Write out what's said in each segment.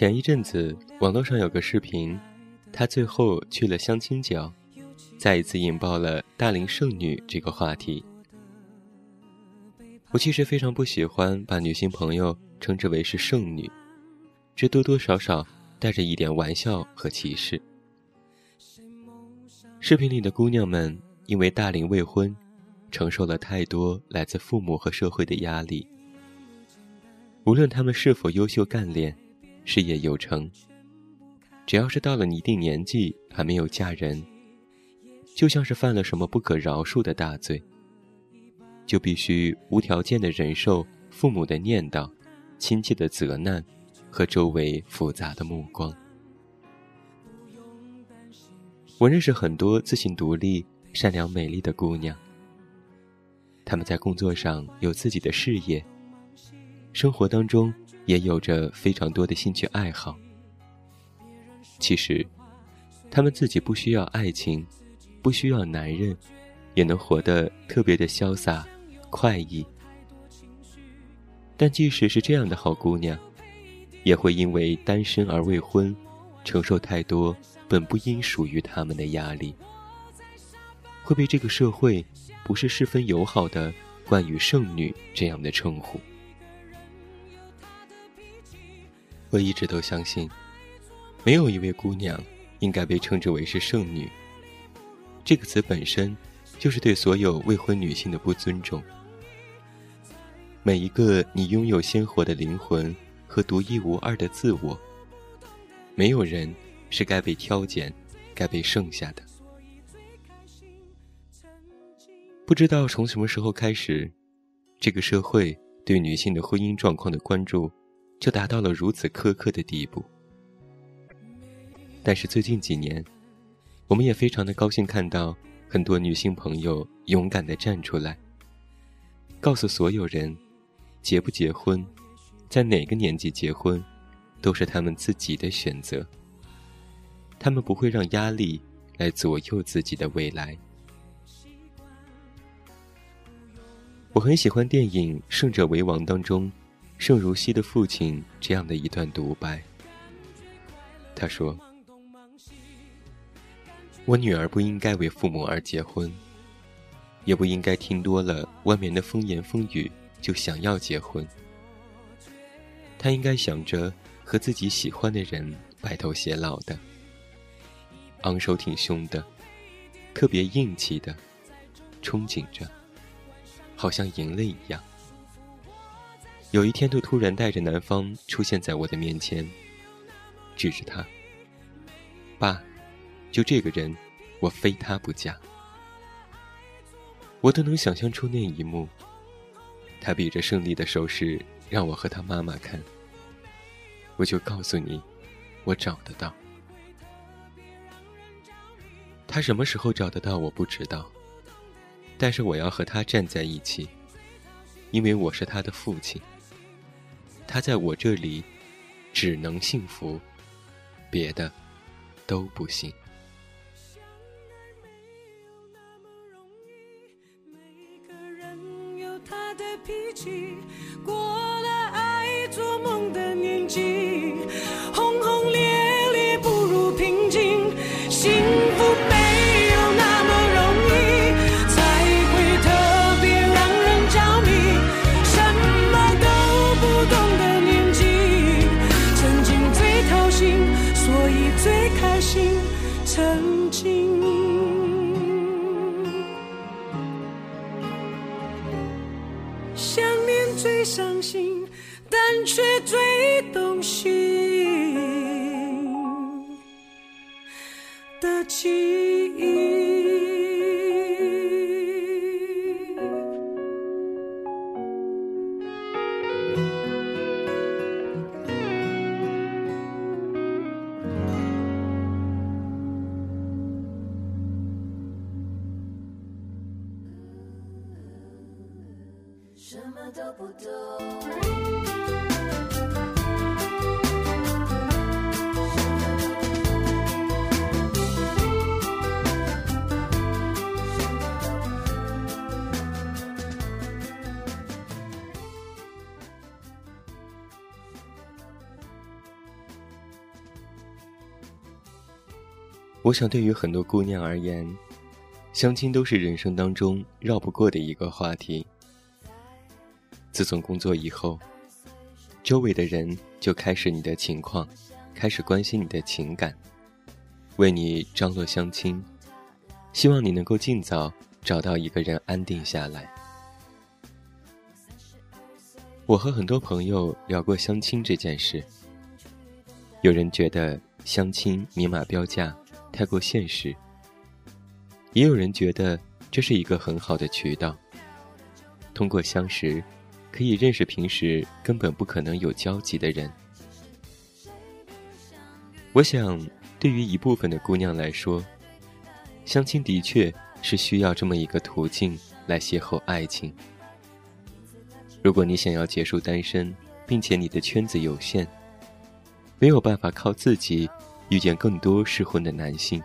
前一阵子，网络上有个视频，他最后去了相亲角，再一次引爆了“大龄剩女”这个话题。我其实非常不喜欢把女性朋友称之为是剩女，这多多少少带着一点玩笑和歧视。视频里的姑娘们因为大龄未婚，承受了太多来自父母和社会的压力。无论她们是否优秀干练，事业有成，只要是到了一定年纪还没有嫁人，就像是犯了什么不可饶恕的大罪。就必须无条件的忍受父母的念叨、亲戚的责难和周围复杂的目光。我认识很多自信独立、善良美丽的姑娘，她们在工作上有自己的事业，生活当中也有着非常多的兴趣爱好。其实，她们自己不需要爱情，不需要男人，也能活得特别的潇洒。快意，但即使是这样的好姑娘，也会因为单身而未婚，承受太多本不应属于他们的压力，会被这个社会不是十分友好的冠以“剩女”这样的称呼。我一直都相信，没有一位姑娘应该被称之为是剩女。这个词本身就是对所有未婚女性的不尊重。每一个你拥有鲜活的灵魂和独一无二的自我，没有人是该被挑拣、该被剩下的。不知道从什么时候开始，这个社会对女性的婚姻状况的关注就达到了如此苛刻的地步。但是最近几年，我们也非常的高兴看到很多女性朋友勇敢的站出来，告诉所有人。结不结婚，在哪个年纪结婚，都是他们自己的选择。他们不会让压力来左右自己的未来。我很喜欢电影《胜者为王》当中，盛如熙的父亲这样的一段独白。他说：“我女儿不应该为父母而结婚，也不应该听多了外面的风言风语。”就想要结婚，他应该想着和自己喜欢的人白头偕老的，昂首挺胸的，特别硬气的，憧憬着，好像赢了一样。有一天，他突然带着男方出现在我的面前，指着他：“爸，就这个人，我非他不嫁。”我都能想象出那一幕。他比着胜利的手势让我和他妈妈看，我就告诉你，我找得到。他什么时候找得到我不知道，但是我要和他站在一起，因为我是他的父亲。他在我这里只能幸福，别的都不行。过最伤心，但却最动心。的情什么都不懂。我想对于很多姑娘而言相亲都是人生当中绕不过的一个话题。自从工作以后，周围的人就开始你的情况，开始关心你的情感，为你张罗相亲，希望你能够尽早找到一个人安定下来。我和很多朋友聊过相亲这件事，有人觉得相亲明码标价。太过现实，也有人觉得这是一个很好的渠道。通过相识，可以认识平时根本不可能有交集的人。我想，对于一部分的姑娘来说，相亲的确是需要这么一个途径来邂逅爱情。如果你想要结束单身，并且你的圈子有限，没有办法靠自己。遇见更多适婚的男性，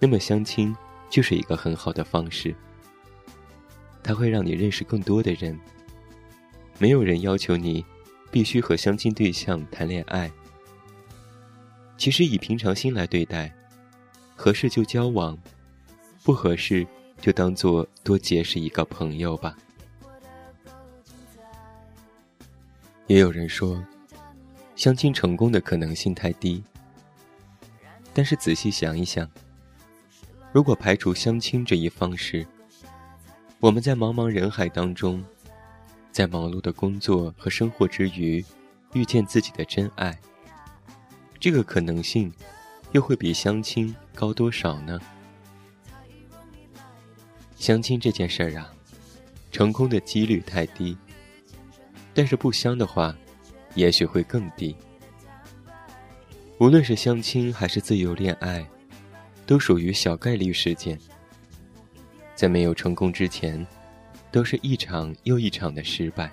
那么相亲就是一个很好的方式。它会让你认识更多的人。没有人要求你必须和相亲对象谈恋爱。其实以平常心来对待，合适就交往，不合适就当做多结识一个朋友吧。也有人说，相亲成功的可能性太低。但是仔细想一想，如果排除相亲这一方式，我们在茫茫人海当中，在忙碌的工作和生活之余，遇见自己的真爱，这个可能性又会比相亲高多少呢？相亲这件事儿啊，成功的几率太低，但是不相的话，也许会更低。无论是相亲还是自由恋爱，都属于小概率事件。在没有成功之前，都是一场又一场的失败。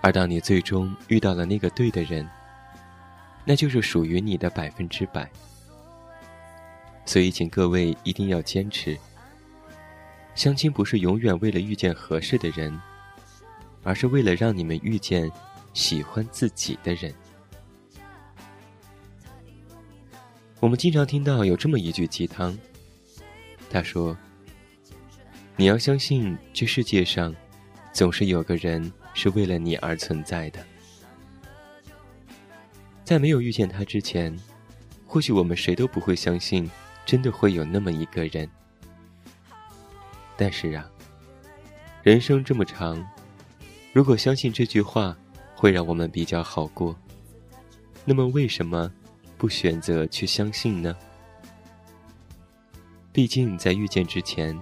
而当你最终遇到了那个对的人，那就是属于你的百分之百。所以，请各位一定要坚持。相亲不是永远为了遇见合适的人，而是为了让你们遇见喜欢自己的人。我们经常听到有这么一句鸡汤，他说：“你要相信，这世界上总是有个人是为了你而存在的。在没有遇见他之前，或许我们谁都不会相信，真的会有那么一个人。但是啊，人生这么长，如果相信这句话会让我们比较好过，那么为什么？”不选择去相信呢？毕竟在遇见之前，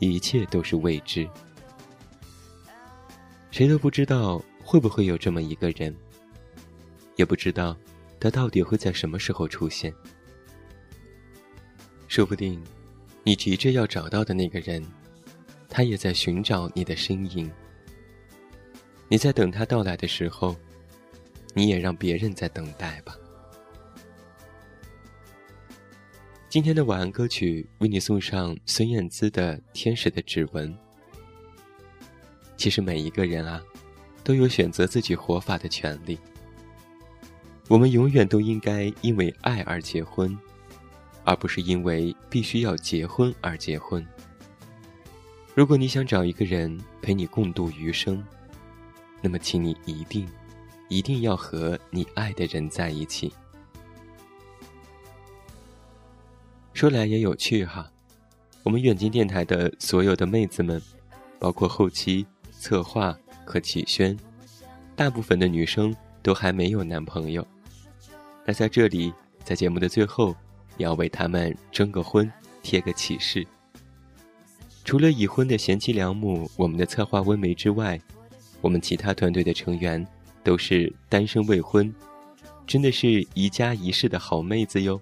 一切都是未知，谁都不知道会不会有这么一个人，也不知道他到底会在什么时候出现。说不定，你急着要找到的那个人，他也在寻找你的身影。你在等他到来的时候，你也让别人在等待吧。今天的晚安歌曲为你送上孙燕姿的《天使的指纹》。其实每一个人啊，都有选择自己活法的权利。我们永远都应该因为爱而结婚，而不是因为必须要结婚而结婚。如果你想找一个人陪你共度余生，那么请你一定，一定要和你爱的人在一起。说来也有趣哈，我们远近电台的所有的妹子们，包括后期策划和启轩，大部分的女生都还没有男朋友。那在这里，在节目的最后，也要为他们征个婚，贴个启事。除了已婚的贤妻良母，我们的策划温梅之外，我们其他团队的成员都是单身未婚，真的是宜家宜室的好妹子哟。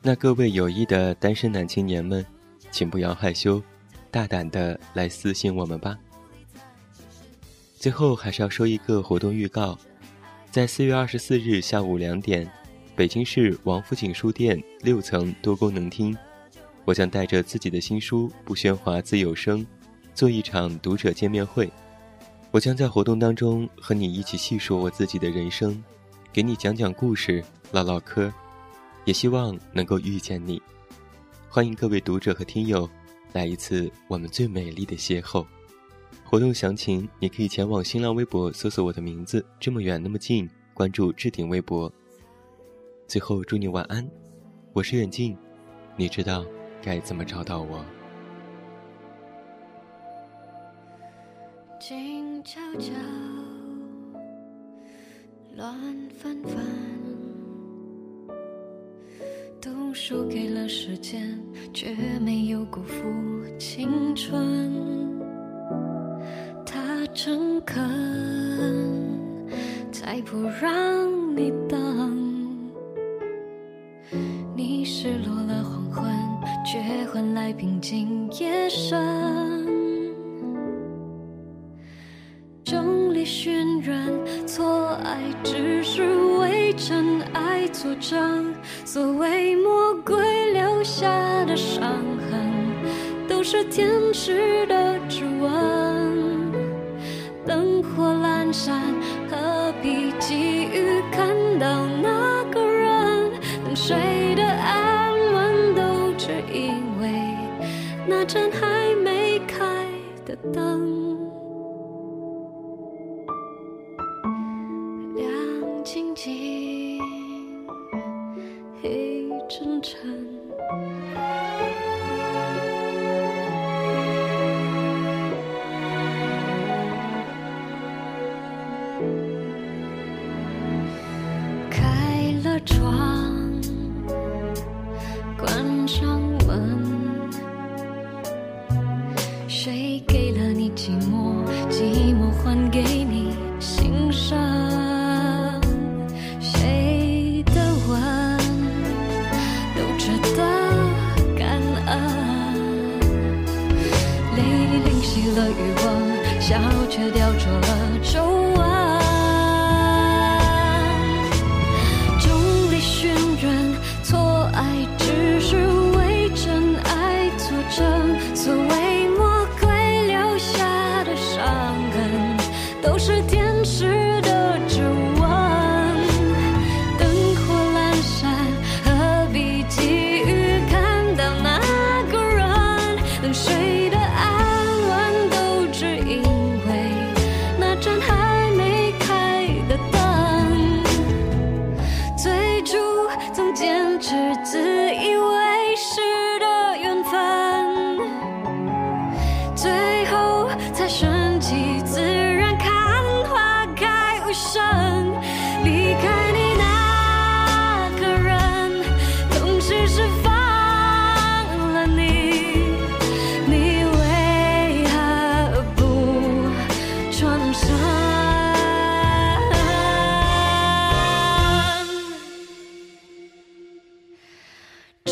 那各位有意的单身男青年们，请不要害羞，大胆的来私信我们吧。最后还是要说一个活动预告，在四月二十四日下午两点，北京市王府井书店六层多功能厅，我将带着自己的新书《不喧哗自有声》，做一场读者见面会。我将在活动当中和你一起细说我自己的人生，给你讲讲故事，唠唠嗑。也希望能够遇见你。欢迎各位读者和听友来一次我们最美丽的邂逅。活动详情你可以前往新浪微博搜索我的名字“这么远那么近”，关注置顶微博。最后祝你晚安，我是远近，你知道该怎么找到我。静悄悄，乱纷纷，输给了时间，却没有辜负青春。他诚恳，才不让你等。真爱作证。所谓魔鬼留下的伤痕，都是天使的指纹。灯火阑珊，何必急于看到那个人？等谁的安稳，都只因为那盏还没开的灯。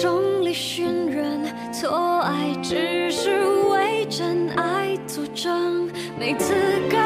众里寻人，错爱只是为真爱作证。没资格。